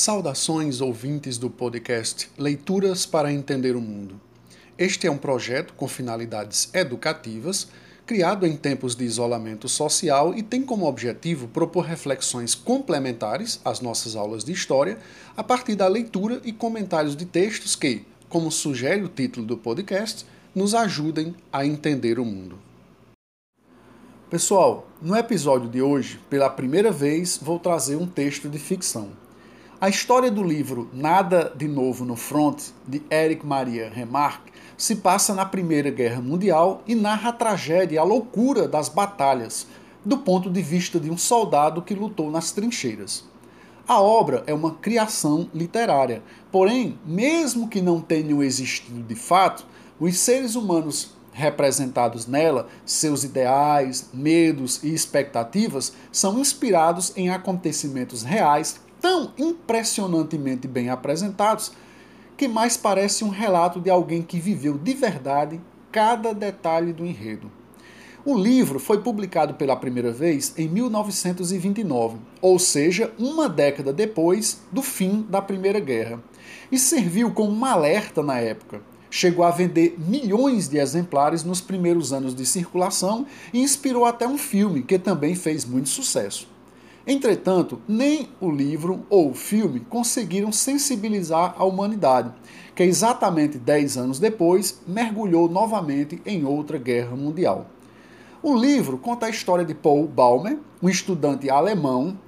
Saudações ouvintes do podcast Leituras para Entender o Mundo. Este é um projeto com finalidades educativas, criado em tempos de isolamento social e tem como objetivo propor reflexões complementares às nossas aulas de história a partir da leitura e comentários de textos que, como sugere o título do podcast, nos ajudem a entender o mundo. Pessoal, no episódio de hoje, pela primeira vez, vou trazer um texto de ficção. A história do livro Nada de Novo no Front, de Eric Maria Remarque, se passa na Primeira Guerra Mundial e narra a tragédia e a loucura das batalhas, do ponto de vista de um soldado que lutou nas trincheiras. A obra é uma criação literária, porém, mesmo que não tenham existido de fato, os seres humanos representados nela, seus ideais, medos e expectativas são inspirados em acontecimentos reais tão impressionantemente bem apresentados que mais parece um relato de alguém que viveu de verdade cada detalhe do enredo. O livro foi publicado pela primeira vez em 1929, ou seja, uma década depois do fim da Primeira Guerra, e serviu como um alerta na época chegou a vender milhões de exemplares nos primeiros anos de circulação e inspirou até um filme que também fez muito sucesso. Entretanto, nem o livro ou o filme conseguiram sensibilizar a humanidade, que exatamente 10 anos depois mergulhou novamente em outra guerra mundial. O livro conta a história de Paul Baumer, um estudante alemão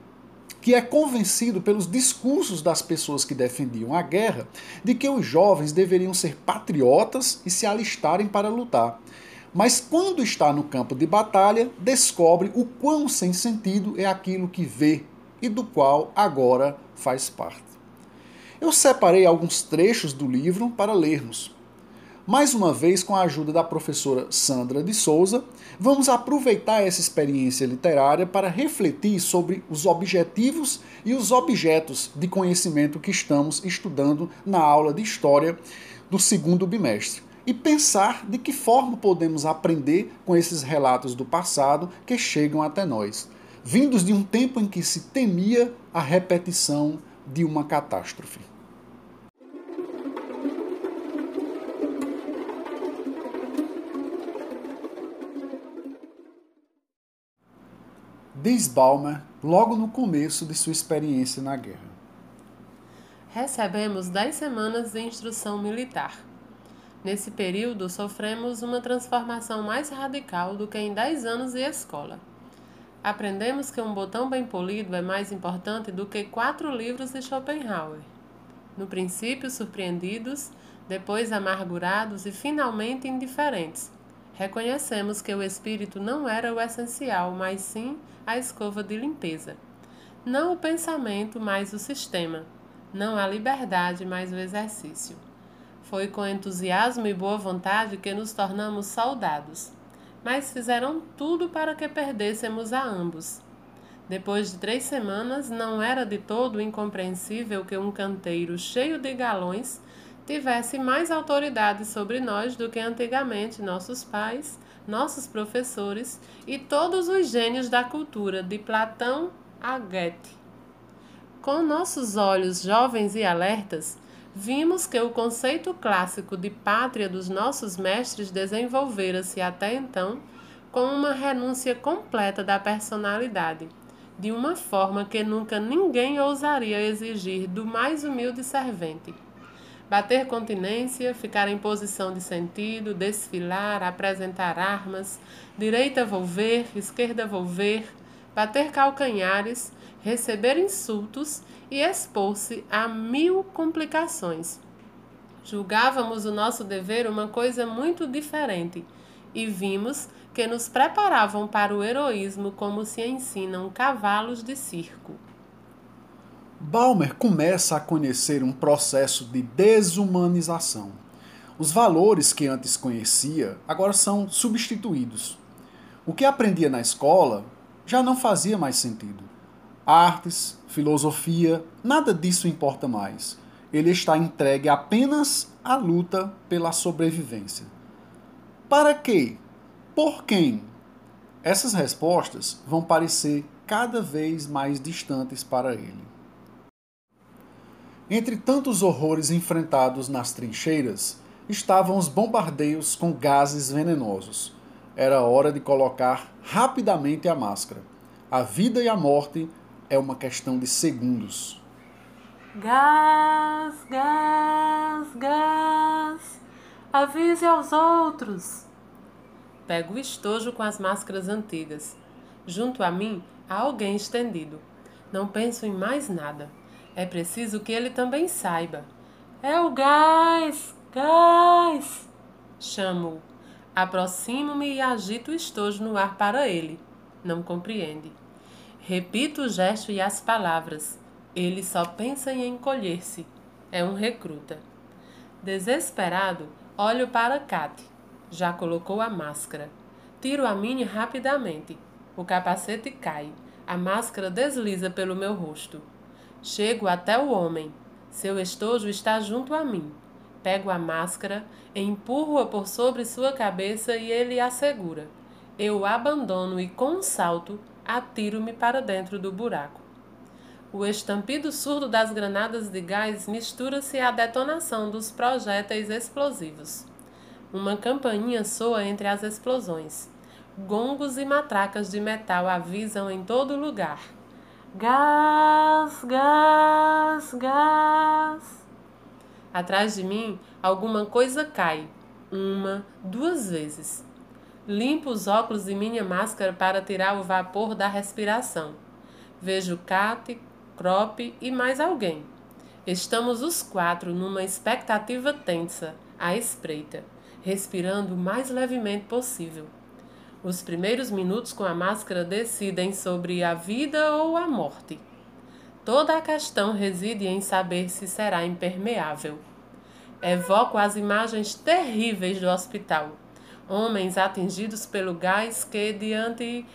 que é convencido pelos discursos das pessoas que defendiam a guerra de que os jovens deveriam ser patriotas e se alistarem para lutar. Mas quando está no campo de batalha, descobre o quão sem sentido é aquilo que vê e do qual agora faz parte. Eu separei alguns trechos do livro para lermos. Mais uma vez, com a ajuda da professora Sandra de Souza, vamos aproveitar essa experiência literária para refletir sobre os objetivos e os objetos de conhecimento que estamos estudando na aula de História do segundo bimestre e pensar de que forma podemos aprender com esses relatos do passado que chegam até nós, vindos de um tempo em que se temia a repetição de uma catástrofe. diz Balmer logo no começo de sua experiência na guerra. Recebemos dez semanas de instrução militar. Nesse período, sofremos uma transformação mais radical do que em dez anos de escola. Aprendemos que um botão bem polido é mais importante do que quatro livros de Schopenhauer. No princípio, surpreendidos, depois amargurados e finalmente indiferentes reconhecemos que o espírito não era o essencial, mas sim a escova de limpeza. Não o pensamento, mas o sistema. Não a liberdade, mas o exercício. Foi com entusiasmo e boa vontade que nos tornamos soldados. Mas fizeram tudo para que perdêssemos a ambos. Depois de três semanas, não era de todo incompreensível que um canteiro cheio de galões tivesse mais autoridade sobre nós do que antigamente nossos pais, nossos professores e todos os gênios da cultura, de Platão a Goethe. Com nossos olhos jovens e alertas, vimos que o conceito clássico de pátria dos nossos mestres desenvolvera-se até então com uma renúncia completa da personalidade, de uma forma que nunca ninguém ousaria exigir do mais humilde servente. Bater continência, ficar em posição de sentido, desfilar, apresentar armas, direita volver, esquerda volver, bater calcanhares, receber insultos e expor-se a mil complicações. Julgávamos o nosso dever uma coisa muito diferente e vimos que nos preparavam para o heroísmo como se ensinam cavalos de circo. Balmer começa a conhecer um processo de desumanização. Os valores que antes conhecia agora são substituídos. O que aprendia na escola já não fazia mais sentido. Artes, filosofia, nada disso importa mais. Ele está entregue apenas à luta pela sobrevivência. Para quê? Por quem? Essas respostas vão parecer cada vez mais distantes para ele. Entre tantos horrores enfrentados nas trincheiras, estavam os bombardeios com gases venenosos. Era hora de colocar rapidamente a máscara. A vida e a morte é uma questão de segundos. Gás, gás, gás. Avise aos outros. Pego o estojo com as máscaras antigas. Junto a mim há alguém estendido. Não penso em mais nada. É preciso que ele também saiba. É o gás! Gás! Chamo. Aproximo-me e agito o estojo no ar para ele. Não compreende. Repito o gesto e as palavras. Ele só pensa em encolher-se. É um recruta. Desesperado, olho para Kate. Já colocou a máscara. Tiro a minha rapidamente. O capacete cai. A máscara desliza pelo meu rosto. Chego até o homem. Seu estojo está junto a mim. Pego a máscara, empurro-a por sobre sua cabeça e ele a segura. Eu o abandono e, com um salto, atiro-me para dentro do buraco. O estampido surdo das granadas de gás mistura-se à detonação dos projéteis explosivos. Uma campainha soa entre as explosões. Gongos e matracas de metal avisam em todo lugar. Gás, gás, gás. Atrás de mim, alguma coisa cai. Uma, duas vezes. Limpo os óculos e minha máscara para tirar o vapor da respiração. Vejo Kate, Crop e mais alguém. Estamos os quatro numa expectativa tensa, à espreita, respirando o mais levemente possível. Os primeiros minutos com a máscara decidem sobre a vida ou a morte. Toda a questão reside em saber se será impermeável. Evoco as imagens terríveis do hospital. Homens atingidos pelo gás que, diante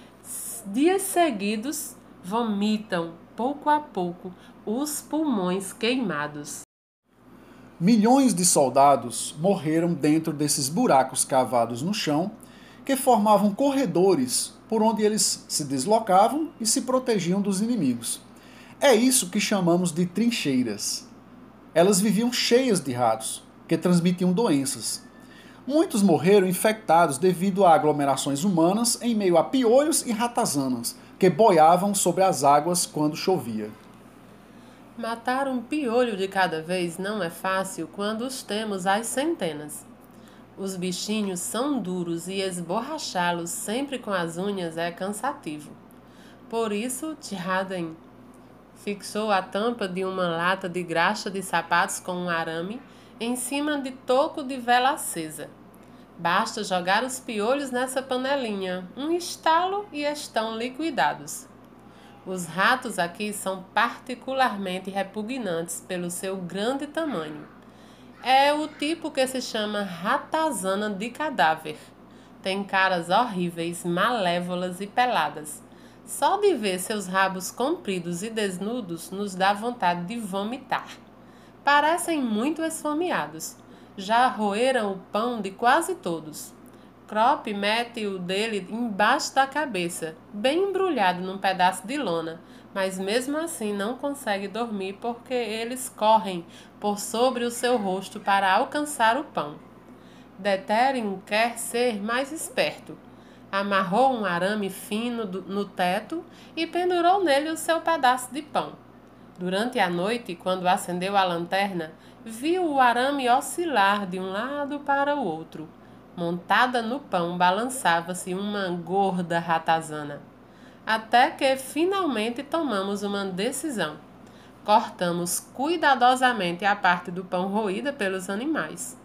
dias seguidos, vomitam, pouco a pouco, os pulmões queimados. Milhões de soldados morreram dentro desses buracos cavados no chão que formavam corredores por onde eles se deslocavam e se protegiam dos inimigos. É isso que chamamos de trincheiras. Elas viviam cheias de ratos, que transmitiam doenças. Muitos morreram infectados devido a aglomerações humanas em meio a piolhos e ratazanas, que boiavam sobre as águas quando chovia. Matar um piolho de cada vez não é fácil quando os temos às centenas. Os bichinhos são duros e esborrachá-los sempre com as unhas é cansativo. Por isso, Tiraden fixou a tampa de uma lata de graxa de sapatos com um arame em cima de toco de vela acesa. Basta jogar os piolhos nessa panelinha, um estalo e estão liquidados. Os ratos aqui são particularmente repugnantes pelo seu grande tamanho é o tipo que se chama ratazana de cadáver. Tem caras horríveis, malévolas e peladas. Só de ver seus rabos compridos e desnudos nos dá vontade de vomitar. Parecem muito esfomeados. Já roeram o pão de quase todos. Crop mete o dele embaixo da cabeça, bem embrulhado num pedaço de lona, mas mesmo assim não consegue dormir porque eles correm por sobre o seu rosto para alcançar o pão. Deterium quer ser mais esperto. Amarrou um arame fino no teto e pendurou nele o seu pedaço de pão. Durante a noite, quando acendeu a lanterna, viu o arame oscilar de um lado para o outro. Montada no pão balançava-se uma gorda ratazana até que finalmente tomamos uma decisão. Cortamos cuidadosamente a parte do pão roída pelos animais.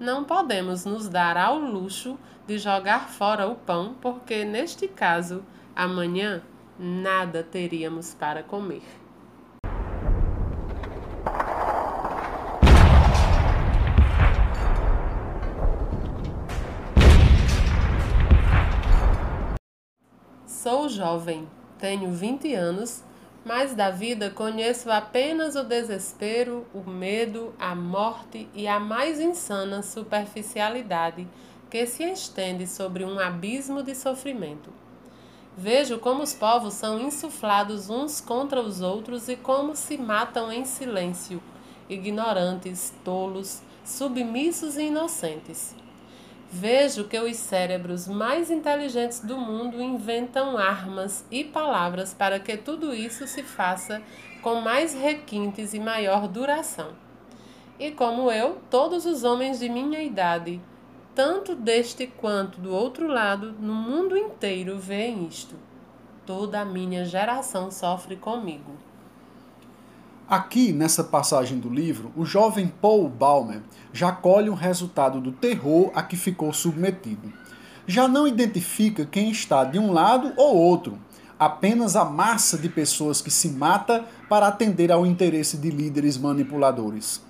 Não podemos nos dar ao luxo de jogar fora o pão, porque neste caso, amanhã nada teríamos para comer. Sou jovem, tenho 20 anos, mas da vida conheço apenas o desespero, o medo, a morte e a mais insana superficialidade que se estende sobre um abismo de sofrimento. Vejo como os povos são insuflados uns contra os outros e como se matam em silêncio, ignorantes, tolos, submissos e inocentes. Vejo que os cérebros mais inteligentes do mundo inventam armas e palavras para que tudo isso se faça com mais requintes e maior duração. E como eu, todos os homens de minha idade, tanto deste quanto do outro lado, no mundo inteiro, veem isto. Toda a minha geração sofre comigo. Aqui, nessa passagem do livro, o jovem Paul Baumer já colhe o resultado do terror a que ficou submetido. Já não identifica quem está de um lado ou outro, apenas a massa de pessoas que se mata para atender ao interesse de líderes manipuladores,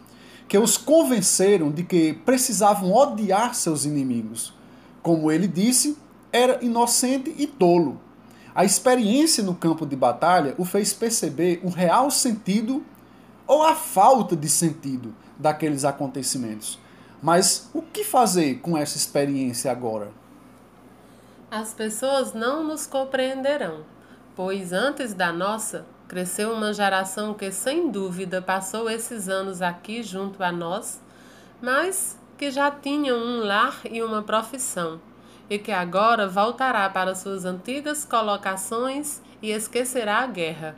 que os convenceram de que precisavam odiar seus inimigos. Como ele disse, era inocente e tolo a experiência no campo de batalha o fez perceber o real sentido ou a falta de sentido daqueles acontecimentos. Mas o que fazer com essa experiência agora? As pessoas não nos compreenderão, pois antes da nossa cresceu uma geração que sem dúvida passou esses anos aqui junto a nós, mas que já tinham um lar e uma profissão e que agora voltará para suas antigas colocações e esquecerá a guerra.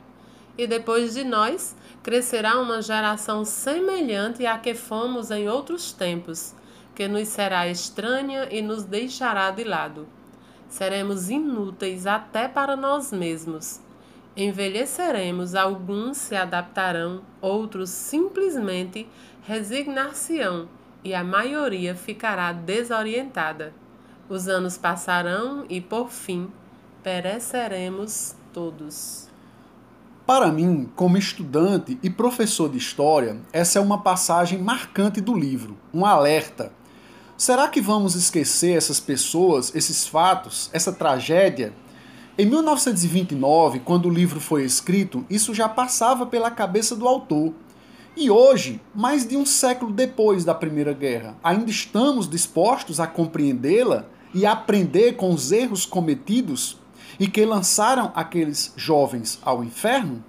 E depois de nós, crescerá uma geração semelhante à que fomos em outros tempos, que nos será estranha e nos deixará de lado. Seremos inúteis até para nós mesmos. Envelheceremos, alguns se adaptarão, outros simplesmente resignar-se-ão, e a maioria ficará desorientada. Os anos passarão e, por fim, pereceremos todos. Para mim, como estudante e professor de história, essa é uma passagem marcante do livro, um alerta. Será que vamos esquecer essas pessoas, esses fatos, essa tragédia? Em 1929, quando o livro foi escrito, isso já passava pela cabeça do autor. E hoje, mais de um século depois da Primeira Guerra, ainda estamos dispostos a compreendê-la? E aprender com os erros cometidos e que lançaram aqueles jovens ao inferno?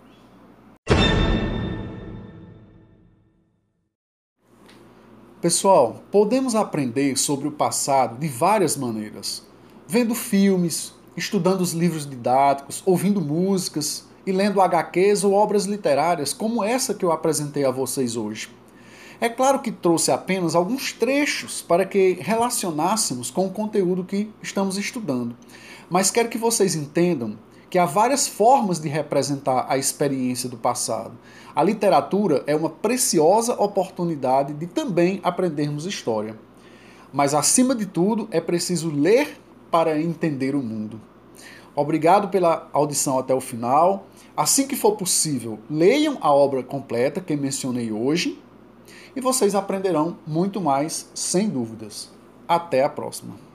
Pessoal, podemos aprender sobre o passado de várias maneiras. Vendo filmes, estudando os livros didáticos, ouvindo músicas e lendo HQs ou obras literárias como essa que eu apresentei a vocês hoje. É claro que trouxe apenas alguns trechos para que relacionássemos com o conteúdo que estamos estudando, mas quero que vocês entendam que há várias formas de representar a experiência do passado. A literatura é uma preciosa oportunidade de também aprendermos história. Mas, acima de tudo, é preciso ler para entender o mundo. Obrigado pela audição até o final. Assim que for possível, leiam a obra completa que mencionei hoje e vocês aprenderão muito mais, sem dúvidas. Até a próxima!